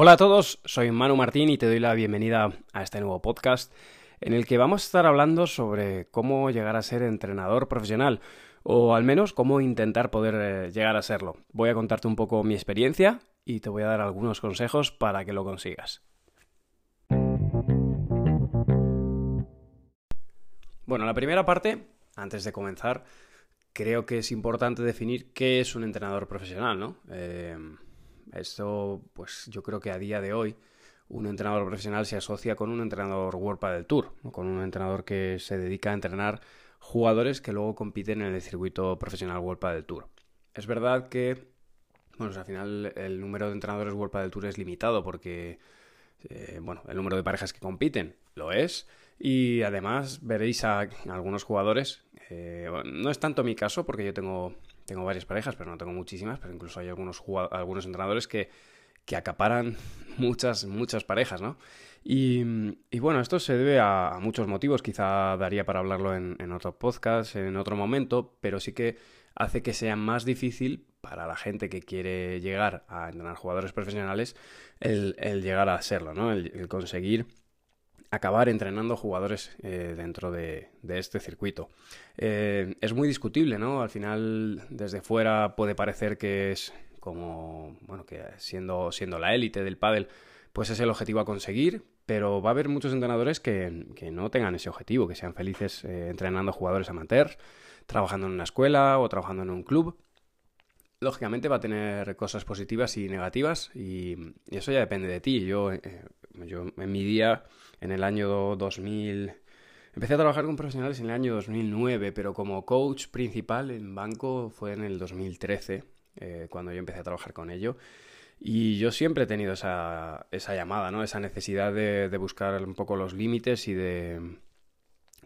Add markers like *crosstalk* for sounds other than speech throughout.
Hola a todos, soy Manu Martín y te doy la bienvenida a este nuevo podcast en el que vamos a estar hablando sobre cómo llegar a ser entrenador profesional o al menos cómo intentar poder eh, llegar a serlo. Voy a contarte un poco mi experiencia y te voy a dar algunos consejos para que lo consigas. Bueno, la primera parte, antes de comenzar, creo que es importante definir qué es un entrenador profesional, ¿no? Eh, esto, pues yo creo que a día de hoy un entrenador profesional se asocia con un entrenador World del Tour, con un entrenador que se dedica a entrenar jugadores que luego compiten en el circuito profesional World del Tour. Es verdad que, bueno, al final el número de entrenadores World del Tour es limitado porque, eh, bueno, el número de parejas que compiten lo es y además veréis a algunos jugadores, eh, no es tanto mi caso porque yo tengo tengo varias parejas, pero no tengo muchísimas, pero incluso hay algunos, algunos entrenadores que, que acaparan *laughs* muchas, muchas parejas, ¿no? Y, bueno, esto se debe a, muchos motivos, quizá daría para hablarlo en, otro podcast, en otro momento, pero sí que hace que sea más difícil para la gente que quiere llegar a entrenar jugadores profesionales el, llegar a serlo, ¿no? el conseguir acabar entrenando jugadores eh, dentro de, este circuito. Eh, es muy discutible, ¿no? Al final, desde fuera puede parecer que es como, bueno, que siendo, siendo la élite del pádel, pues es el objetivo a conseguir, pero va a haber muchos entrenadores que, no tengan ese objetivo, que sean felices eh, entrenando jugadores amateurs, trabajando en una escuela o trabajando en un club. Lógicamente va a tener cosas positivas y negativas y, eso ya depende de ti. Yo, yo en mi día en el año 2000. Empecé a trabajar con profesionales en el año 2009, pero como coach principal en banco fue en el 2013, eh, cuando yo empecé a trabajar con ello. Y yo siempre he tenido esa, esa llamada, ¿no? Esa necesidad de, buscar un poco los límites y de,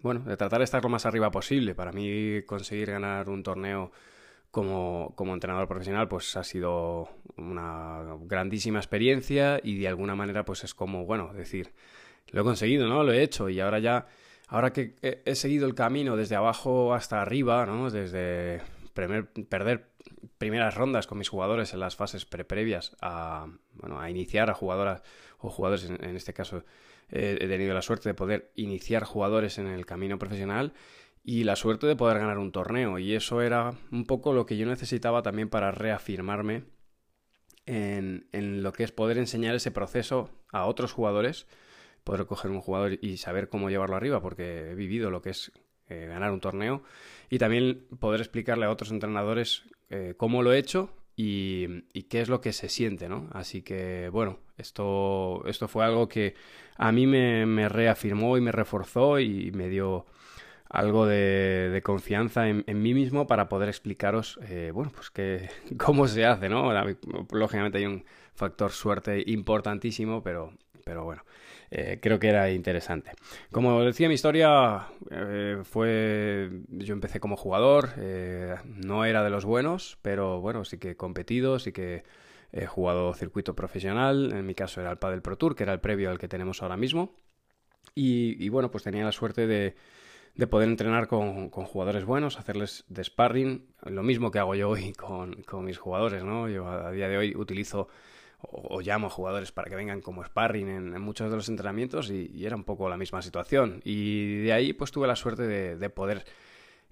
bueno, de tratar de estar lo más arriba posible. Para mí conseguir ganar un torneo como, como, entrenador profesional pues ha sido una grandísima experiencia y de alguna manera pues es como, bueno, decir, lo he conseguido, ¿no? Lo he hecho y ahora ya, ahora que he seguido el camino desde abajo hasta arriba, ¿no? Desde perder primeras rondas con mis jugadores en las fases pre previas a, bueno, a iniciar a jugadoras o jugadores, en, este caso he tenido la suerte de poder iniciar jugadores en el camino profesional y la suerte de poder ganar un torneo y eso era un poco lo que yo necesitaba también para reafirmarme en, en lo que es poder enseñar ese proceso a otros jugadores poder coger un jugador y saber cómo llevarlo arriba, porque he vivido lo que es eh, ganar un torneo y también poder explicarle a otros entrenadores eh, cómo lo he hecho y, qué es lo que se siente, ¿no? Así que, bueno, esto, esto fue algo que a mí me, reafirmó y me reforzó y me dio algo de, confianza en, mí mismo para poder explicaros, eh, bueno, pues que, *laughs* cómo se hace, ¿no? Lógicamente hay un factor suerte importantísimo, pero, pero bueno, eh, creo que era interesante. Como decía, mi historia eh, fue, yo empecé como jugador, no era de los buenos, pero bueno, sí que he competido, sí que he jugado circuito profesional, en mi caso era el Padel Pro Tour, que era el previo al que tenemos ahora mismo, y, bueno, pues tenía la suerte de, poder entrenar con, jugadores buenos, hacerles de sparring, lo mismo que hago yo hoy con, con mis jugadores, ¿no? Yo a día de hoy utilizo o, llamo a jugadores para que vengan como sparring en, muchos de los entrenamientos y, era un poco la misma situación. Y de ahí pues tuve la suerte de, poder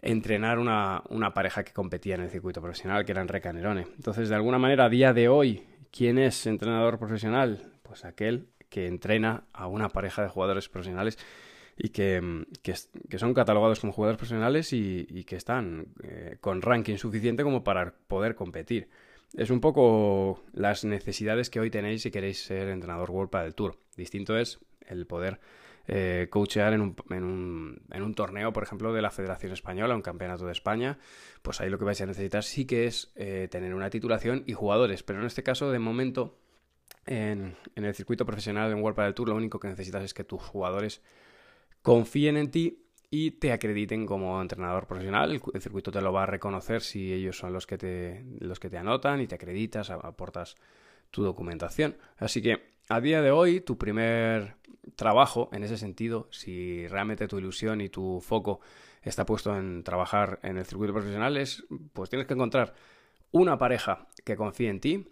entrenar una, pareja que competía en el circuito profesional, que era Enrique Nerone. Entonces, de alguna manera, a día de hoy, ¿quién es entrenador profesional? Pues aquel que entrena a una pareja de jugadores profesionales y que, son catalogados como jugadores profesionales y, que están eh, con ranking suficiente como para poder competir es un poco las necesidades que hoy tenéis si queréis ser entrenador World del Tour. Distinto es el poder eh, coachear en un, en, un, en un, torneo, por ejemplo, de la Federación Española, un campeonato de España, pues ahí lo que vais a necesitar sí que es eh, tener una titulación y jugadores, pero en este caso, de momento, en, en el circuito profesional en World del Tour, lo único que necesitas es que tus jugadores confíen en ti y te acrediten como entrenador profesional. El, circuito te lo va a reconocer si ellos son los que te, los que te anotan y te acreditas, aportas tu documentación. Así que a día de hoy, tu primer trabajo en ese sentido, si realmente tu ilusión y tu foco está puesto en trabajar en el circuito profesional es, pues tienes que encontrar una pareja que confíe en ti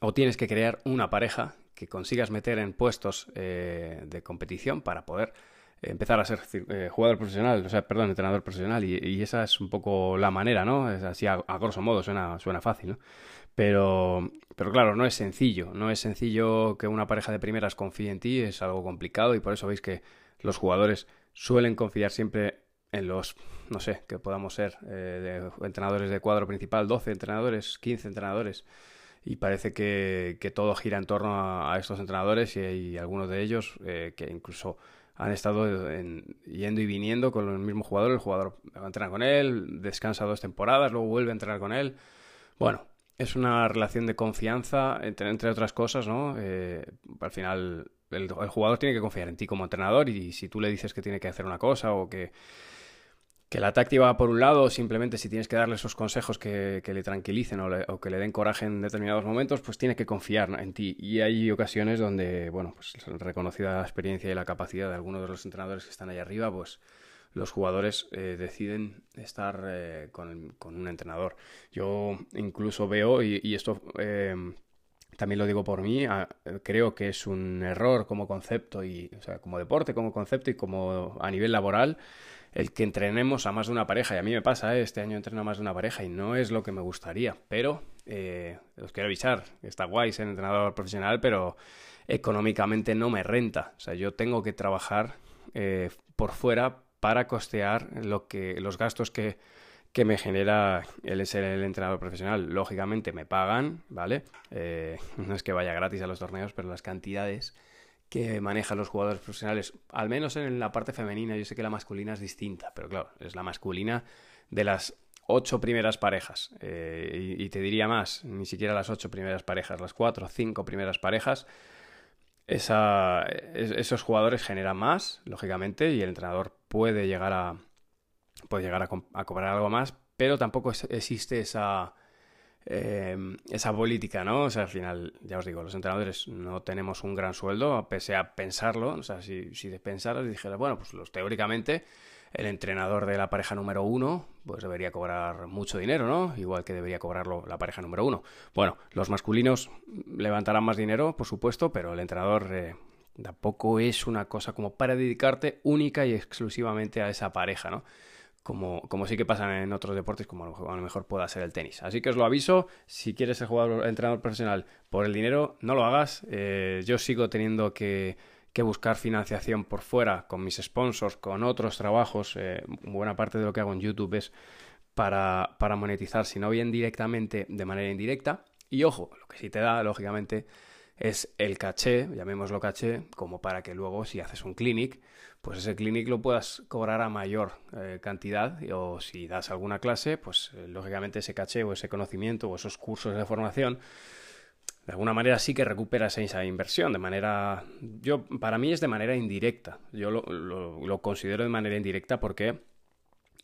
o tienes que crear una pareja que consigas meter en puestos eh, de competición para poder empezar a ser eh, jugador profesional, o sea, perdón, entrenador profesional, y, esa es un poco la manera, ¿no? Es así a, grosso modo, suena, suena fácil, ¿no? Pero, pero claro, no es sencillo, no es sencillo que una pareja de primeras confíe en ti, es algo complicado y por eso veis que los jugadores suelen confiar siempre en los, no sé, que podamos ser eh, entrenadores de cuadro principal, 12 entrenadores, 15 entrenadores, y parece que, todo gira en torno a, estos entrenadores y hay algunos de ellos eh, que incluso han estado yendo y viniendo con el mismo jugador, el jugador entrena con él, descansa dos temporadas, luego vuelve a entrenar con él. Bueno, es una relación de confianza, entre, otras cosas, ¿no? Eh, al final, el, jugador tiene que confiar en ti como entrenador y si tú le dices que tiene que hacer una cosa o que que la táctica va por un lado, simplemente si tienes que darle esos consejos que, le tranquilicen o, que le den coraje en determinados momentos, pues tiene que confiar en ti. Y hay ocasiones donde, bueno, pues reconocida la experiencia y la capacidad de algunos de los entrenadores que están ahí arriba, pues los jugadores eh, deciden estar eh, con, un entrenador. Yo incluso veo, y, esto eh, también lo digo por mí, creo que es un error como concepto, y, o sea, como deporte, como concepto y como a nivel laboral el que entrenemos a más de una pareja. Y a mí me pasa, ¿eh? este año entreno a más de una pareja y no es lo que me gustaría. Pero eh, os quiero avisar, está guay ser entrenador profesional, pero económicamente no me renta. O sea, yo tengo que trabajar eh, por fuera para costear lo que, los gastos que, que me genera el ser el entrenador profesional. Lógicamente me pagan, ¿vale? no es que vaya gratis a los torneos, pero las cantidades que manejan los jugadores profesionales, al menos en la parte femenina, yo sé que la masculina es distinta, pero claro, es la masculina de las ocho primeras parejas, eh, y, te diría más, ni siquiera las ocho primeras parejas, las cuatro o cinco primeras parejas, esa, esos jugadores generan más, lógicamente, y el entrenador puede llegar a, puede llegar a cobrar algo más, pero tampoco existe esa Em, esa política, ¿no? O sea, al final, ya os digo, los entrenadores no tenemos un gran sueldo, pese a pensarlo. O sea, si, si pensaras y dijeras, bueno, pues los, teóricamente el entrenador de la pareja número uno, pues debería cobrar mucho dinero, ¿no? Igual que debería cobrarlo la pareja número uno. Bueno, los masculinos levantarán más dinero, por supuesto, pero el entrenador eh, tampoco es una cosa como para dedicarte única y exclusivamente a esa pareja, ¿no? Como, como sí que pasa en otros deportes, como a lo, mejor, pueda ser el tenis. Así que os lo aviso, si quieres ser jugador, entrenador profesional por el dinero, no lo hagas. Eh, yo sigo teniendo que, que, buscar financiación por fuera con mis sponsors, con otros trabajos. Eh, buena parte de lo que hago en YouTube es para, para monetizar, si no bien directamente, de manera indirecta. Y ojo, lo que sí te da, lógicamente, es el caché, llamémoslo caché, como para que luego si haces un clinic, pues ese clinic lo puedas cobrar a mayor eh, cantidad o si das alguna clase, pues eh, lógicamente ese caché o ese conocimiento o esos cursos de formación, de alguna manera sí que recuperas esa inversión de manera, yo, para mí es de manera indirecta, yo lo, lo, considero de manera indirecta porque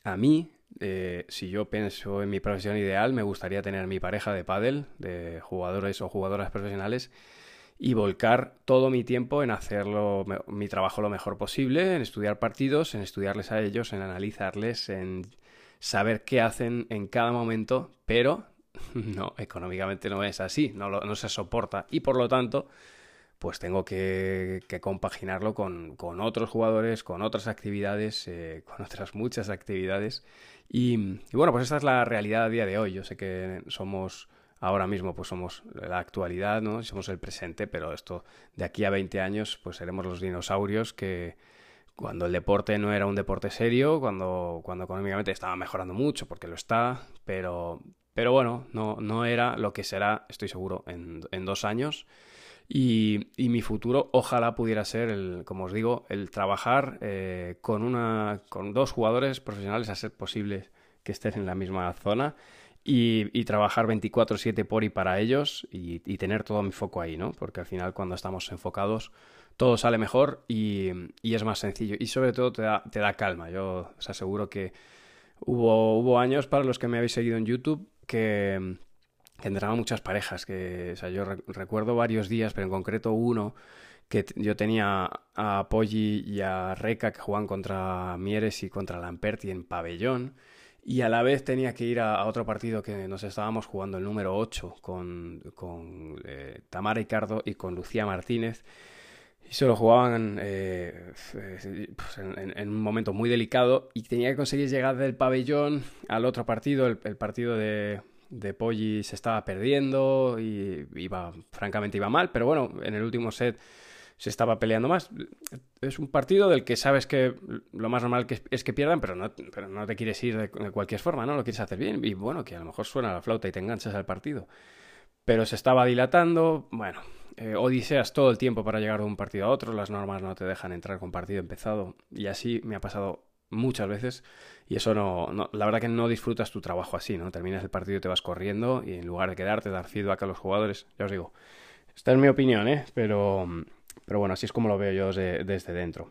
a mí, eh, si yo pienso en mi profesión ideal, me gustaría tener mi pareja de pádel, de jugadores o jugadoras profesionales, y volcar todo mi tiempo en hacerlo mi trabajo lo mejor posible, en estudiar partidos, en estudiarles a ellos, en analizarles, en saber qué hacen en cada momento, pero *laughs* no, económicamente no es así, no, no se soporta y por lo tanto pues tengo que, compaginarlo con, otros jugadores, con otras actividades, eh, con otras muchas actividades. Y, y, bueno, pues esta es la realidad a día de hoy. Yo sé que somos ahora mismo pues somos la actualidad, ¿no? Somos el presente, pero esto de aquí a 20 años pues seremos los dinosaurios que cuando el deporte no era un deporte serio, cuando, cuando económicamente estaba mejorando mucho, porque lo está, pero, pero bueno, no, no era lo que será, estoy seguro, en, dos años. Y, y, mi futuro ojalá pudiera ser, el, como os digo, el trabajar eh, con, una, con dos jugadores profesionales a ser posible que estén en la misma zona y, trabajar 24/7 por y para ellos y, tener todo mi foco ahí, ¿no? Porque al final cuando estamos enfocados todo sale mejor y, es más sencillo y sobre todo te da, te da calma. Yo os aseguro que hubo, hubo años para los que me habéis seguido en YouTube que, que muchas parejas, que o sea, yo recuerdo varios días, pero en concreto uno que yo tenía a Poggi y a Reca que jugaban contra Mieres y contra Lamperti en pabellón. Y a la vez tenía que ir a, otro partido que nos estábamos jugando, el número 8, con, con eh, Tamara Ricardo y con Lucía Martínez. Y se lo jugaban eh, pues, en, un momento muy delicado y tenía que conseguir llegar del pabellón al otro partido, el, partido de, de Poggi se estaba perdiendo y iba, francamente iba mal, pero bueno, en el último set se estaba peleando más. Es un partido del que sabes que lo más normal es que pierdan, pero no, pero no te quieres ir de, cualquier forma, ¿no? Lo quieres hacer bien y bueno, que a lo mejor suena la flauta y te enganchas al partido. Pero se estaba dilatando, bueno, eh, odiseas todo el tiempo para llegar de un partido a otro, las normas no te dejan entrar con partido empezado y así me ha pasado muchas veces y eso no, la verdad que no disfrutas tu trabajo así, ¿no? Terminas el partido y te vas corriendo y en lugar de quedarte, dar feedback a los jugadores, ya os digo, esta es mi opinión, ¿eh? Pero pero bueno, así es como lo veo yo desde, dentro.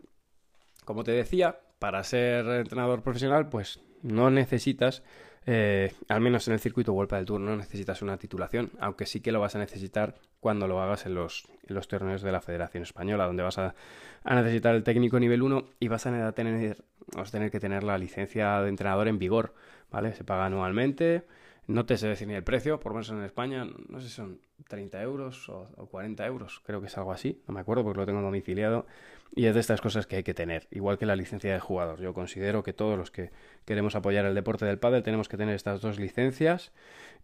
Como te decía, para ser entrenador profesional, pues no necesitas, eh, al menos en el circuito Vuelta del Tour, no necesitas una titulación, aunque sí que lo vas a necesitar cuando lo hagas en los, en los torneos de la Federación Española, donde vas a, necesitar el técnico nivel 1 y vas a tener, vas a tener que tener la licencia de entrenador en vigor, ¿vale? Se paga anualmente no te sé decir ni el precio, por lo menos en España, no sé si son 30 euros o, 40 euros, creo que es algo así, no me acuerdo porque lo tengo domiciliado. Y es de estas cosas que hay que tener, igual que la licencia de jugador. Yo considero que todos los que queremos apoyar el deporte del pádel tenemos que tener estas dos licencias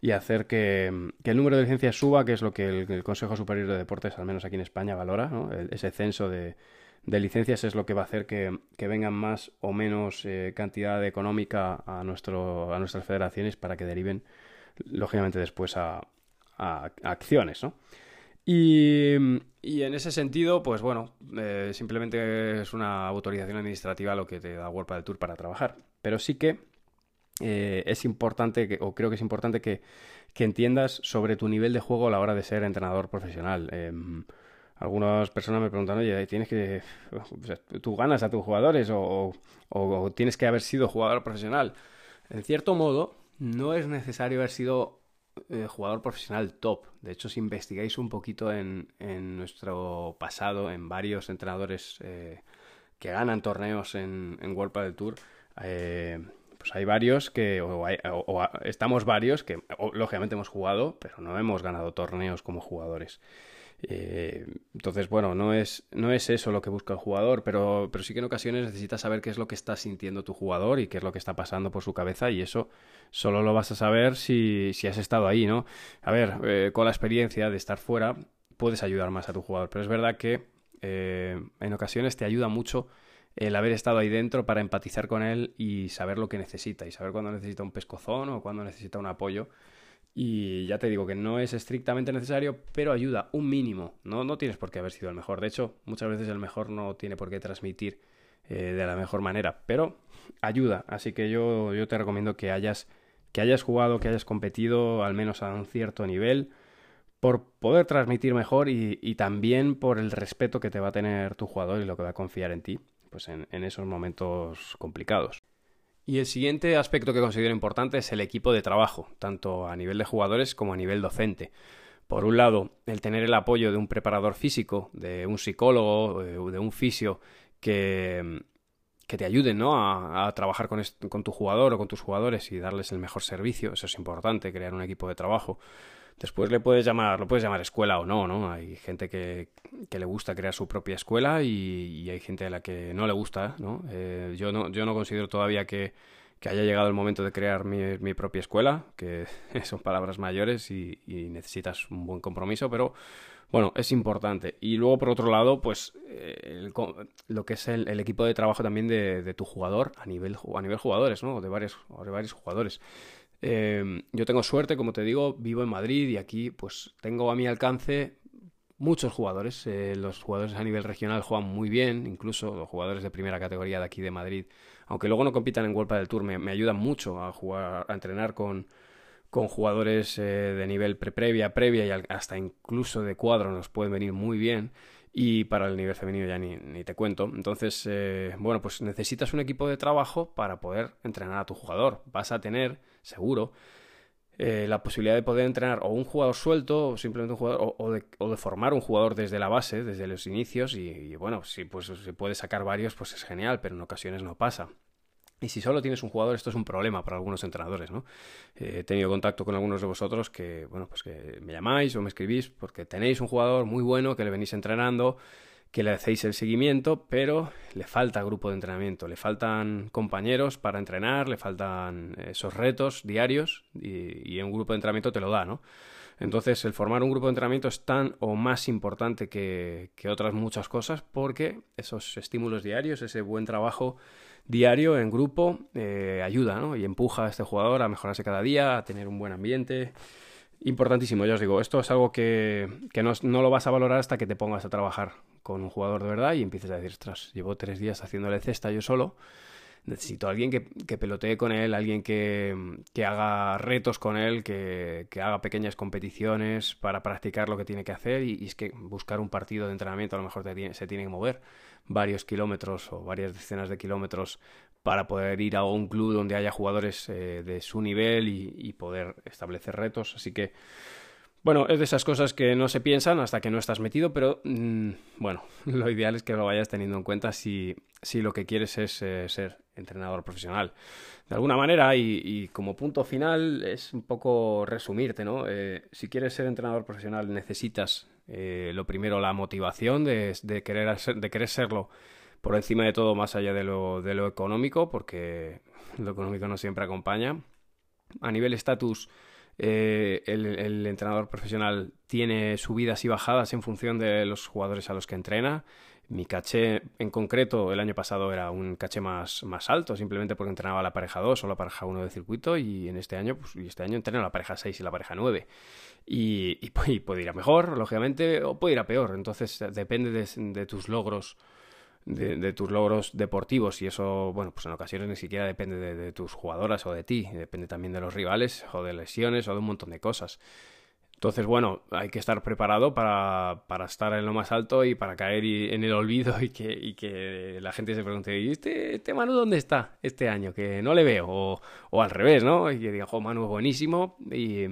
y hacer que, el número de licencias suba, que es lo que el, Consejo Superior de Deportes, al menos aquí en España, valora, ese censo de, de licencias es lo que va a hacer que, vengan más o menos eh, cantidad económica a, nuestro, a nuestras federaciones para que deriven, lógicamente, después a, acciones, ¿no? Y, en ese sentido, pues bueno, eh, simplemente es una autorización administrativa lo que te da World del Tour para trabajar. Pero sí que eh, es importante, que, o creo que es importante que, que, entiendas sobre tu nivel de juego a la hora de ser entrenador profesional. Algunas personas me preguntan, oye, ¿tienes que, tú ganas a tus jugadores o, tienes que haber sido jugador profesional? En cierto modo, no es necesario haber sido eh, jugador profesional top. De hecho, si investigáis un poquito en, nuestro pasado, en varios entrenadores eh, que ganan torneos en, World del Tour, eh, pues hay varios que, o, estamos varios que lógicamente hemos jugado, pero no hemos ganado torneos como jugadores. Eh, entonces, bueno, no es, no es eso lo que busca el jugador, pero, pero sí que en ocasiones necesitas saber qué es lo que está sintiendo tu jugador y qué es lo que está pasando por su cabeza y eso solo lo vas a saber si, si has estado ahí, ¿no? A ver, eh, con la experiencia de estar fuera puedes ayudar más a tu jugador, pero es verdad que eh, en ocasiones te ayuda mucho el haber estado ahí dentro para empatizar con él y saber lo que necesita y saber cuándo necesita un pescozón o cuándo necesita un apoyo y ya te digo que no es estrictamente necesario, pero ayuda un mínimo. No, no tienes por qué haber sido el mejor. De hecho, muchas veces el mejor no tiene por qué transmitir eh, de la mejor manera, pero ayuda. Así que yo, yo te recomiendo que hayas, que hayas jugado, que hayas competido al menos a un cierto nivel por poder transmitir mejor y, también por el respeto que te va a tener tu jugador y lo que va a confiar en ti pues en esos momentos complicados. Y el siguiente aspecto que considero importante es el equipo de trabajo, tanto a nivel de jugadores como a nivel docente. Por un lado, el tener el apoyo de un preparador físico, de un psicólogo, de un fisio que, que te ayuden ¿no? a, trabajar con, con tu jugador o con tus jugadores y darles el mejor servicio. Eso es importante, crear un equipo de trabajo. Después le puedes llamar, lo puedes llamar escuela o no, ¿no? Hay gente que, que le gusta crear su propia escuela y, hay gente a la que no le gusta, ¿no? Eh, yo ¿no? Yo no considero todavía que, que haya llegado el momento de crear mi, mi propia escuela, que *laughs* son palabras mayores y, necesitas un buen compromiso, pero bueno, es importante. Y luego, por otro lado, pues eh, lo que es el, el, equipo de trabajo también de, de, tu jugador a nivel, a nivel jugadores, ¿no? De varios, de varios jugadores. Em, yo tengo suerte, como te digo, vivo en Madrid y aquí pues tengo a mi alcance muchos jugadores. Eh, los jugadores a nivel regional juegan muy bien, incluso los jugadores de primera categoría de aquí de Madrid, aunque luego no compitan en World del Tour, me, ayudan mucho a jugar, a entrenar con, con jugadores eh, de nivel pre-previa, previa y hasta incluso de cuadro nos pueden venir muy bien y para el nivel femenino ya ni, ni te cuento. Entonces, eh, bueno, pues necesitas un equipo de trabajo para poder entrenar a tu jugador. Vas a tener, seguro, eh, la posibilidad de poder entrenar o un jugador suelto o simplemente un jugador o, de, formar un jugador desde la base, desde los inicios y, bueno, si pues se puede sacar varios pues es genial, pero en ocasiones no pasa. Y si solo tienes un jugador, esto es un problema para algunos entrenadores, ¿no? Eh, he tenido contacto con algunos de vosotros que, bueno, pues que me llamáis o me escribís porque tenéis un jugador muy bueno que le venís entrenando que le hacéis el seguimiento, pero le falta grupo de entrenamiento, le faltan compañeros para entrenar, le faltan esos retos diarios y, un grupo de entrenamiento te lo da, ¿no? Entonces, el formar un grupo de entrenamiento es tan o más importante que, otras muchas cosas porque esos estímulos diarios, ese buen trabajo diario en grupo, eh, ayuda ¿no? y empuja a este jugador a mejorarse cada día, a tener un buen ambiente Importantísimo, ya os digo, esto es algo que, no, lo vas a valorar hasta que te pongas a trabajar con un jugador de verdad y empieces a decir, ostras, llevo tres días haciéndole cesta yo solo, necesito a alguien que, que pelotee con él, alguien que, haga retos con él, que, haga pequeñas competiciones para practicar lo que tiene que hacer y, es que buscar un partido de entrenamiento a lo mejor se tiene que mover varios kilómetros o varias decenas de kilómetros para poder ir a un club donde haya jugadores eh, de su nivel y, poder establecer retos. Así que, bueno, es de esas cosas que no se piensan hasta que no estás metido, pero mm, bueno, *laughs* lo ideal es que lo vayas teniendo en cuenta si, si lo que quieres es eh, ser entrenador profesional. De alguna manera, y, como punto final, es un poco resumirte, ¿no? Eh, si quieres ser entrenador profesional necesitas lo primero la motivación de, de, querer, de querer serlo por encima de todo, más allá de lo, de lo económico, porque *laughs* lo económico no siempre acompaña. A nivel estatus, eh, el, entrenador profesional tiene subidas y bajadas en función de los jugadores a los que entrena. Mi caché en concreto el año pasado era un caché más, más alto, simplemente porque entrenaba la pareja 2 o la pareja 1 de circuito y en este año, pues, y este año entreno la pareja 6 y la pareja 9. Y, *laughs* y, puede ir a mejor, lógicamente, o puede ir a peor. Entonces depende de, de tus logros de, tus logros deportivos y eso, bueno, pues en ocasiones ni siquiera depende de, tus jugadoras o de ti, depende también de los rivales o de lesiones o de un montón de cosas. Entonces, bueno, hay que estar preparado para, para estar en lo más alto y para caer en el olvido y que, la gente se pregunte, ¿y este, este Manu dónde está este año? Que no le veo, o, o al revés, ¿no? Y que diga, jo, Manu es buenísimo y,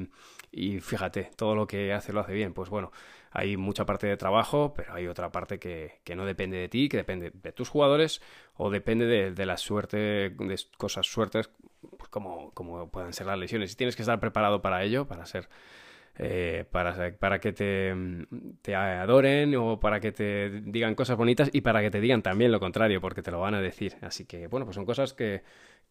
y fíjate, todo lo que hace lo hace bien. Pues bueno, hay mucha parte de trabajo, pero hay otra parte que, no depende de ti, que depende de tus jugadores o depende de, la suerte, de cosas suertes, pues como, como puedan ser las lesiones. Y tienes que estar preparado para ello, para ser eh, para, para, que te, te, adoren o para que te digan cosas bonitas y para que te digan también lo contrario, porque te lo van a decir. Así que, bueno, pues son cosas que,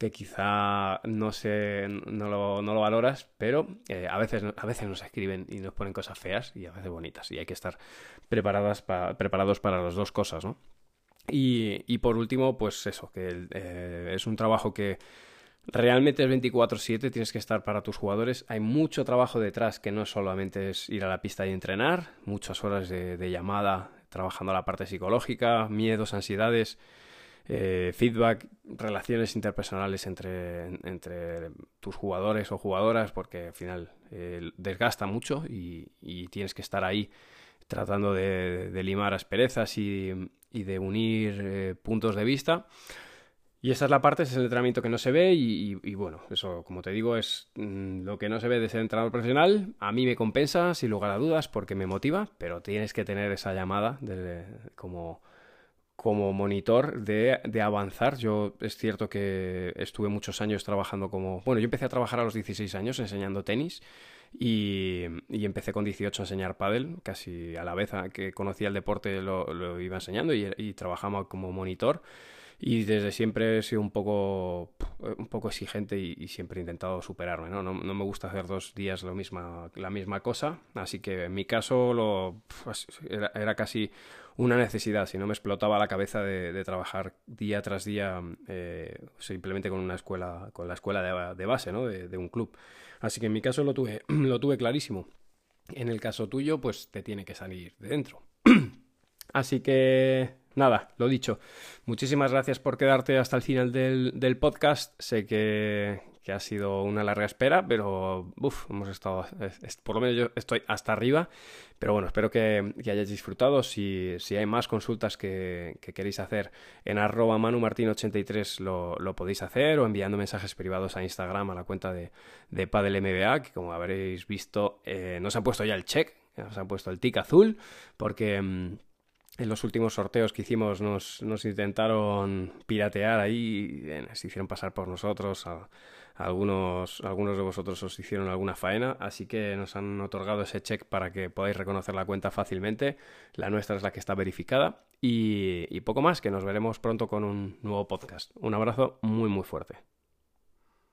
que quizá no, se, no, lo, no lo valoras, pero eh, a, veces, a veces nos escriben y nos ponen cosas feas y a veces bonitas. Y hay que estar preparadas preparados para las dos cosas, ¿no? Y, y por último, pues eso, que eh, es un trabajo que Realmente es 24/7, tienes que estar para tus jugadores. Hay mucho trabajo detrás que no solamente es ir a la pista y entrenar, muchas horas de, llamada trabajando la parte psicológica, miedos, ansiedades, eh, feedback, relaciones interpersonales entre, entre, tus jugadores o jugadoras, porque al final eh, desgasta mucho y, tienes que estar ahí tratando de, limar asperezas y, y de unir eh, puntos de vista. Y esa es la parte, ese es el entrenamiento que no se ve y, bueno, eso como te digo es mm, lo que no se ve de ser entrenador profesional. A mí me compensa, sin lugar a dudas, porque me motiva, pero tienes que tener esa llamada de, como, como monitor de, de, avanzar. Yo es cierto que estuve muchos años trabajando como... Bueno, yo empecé a trabajar a los 16 años enseñando tenis y, y empecé con 18 a enseñar pádel, casi a la vez que conocía el deporte lo, lo iba enseñando y, y trabajaba como monitor y desde siempre he sido un poco, un poco exigente y, siempre he intentado superarme, ¿no? ¿no? me gusta hacer dos días lo misma, la misma cosa, así que en mi caso lo, era, casi una necesidad, si no me explotaba la cabeza de, trabajar día tras día eh, simplemente con una escuela, con la escuela de, base, ¿no? De, de, un club. Así que en mi caso lo tuve, *clears throat* lo tuve clarísimo. En el caso tuyo, pues te tiene que salir de dentro. *clears throat* Así que nada, lo dicho. Muchísimas gracias por quedarte hasta el final del, podcast. Sé que, que ha sido una larga espera, pero uff, hemos estado, por lo menos yo estoy hasta arriba, pero bueno, espero que, hayáis disfrutado. Si, si, hay más consultas que, queréis hacer en arroba manumartin83 lo, lo, podéis hacer o enviando mensajes privados a Instagram a la cuenta de, de MBA, que como habréis visto eh, nos ha puesto ya el check, nos ha puesto el tic azul, porque... En los últimos sorteos que hicimos nos, intentaron piratear ahí, se hicieron pasar por nosotros, algunos, algunos de vosotros os hicieron alguna faena, así que nos han otorgado ese check para que podáis reconocer la cuenta fácilmente. La nuestra es la que está verificada y poco más, que nos veremos pronto con un nuevo podcast. Un abrazo muy muy fuerte.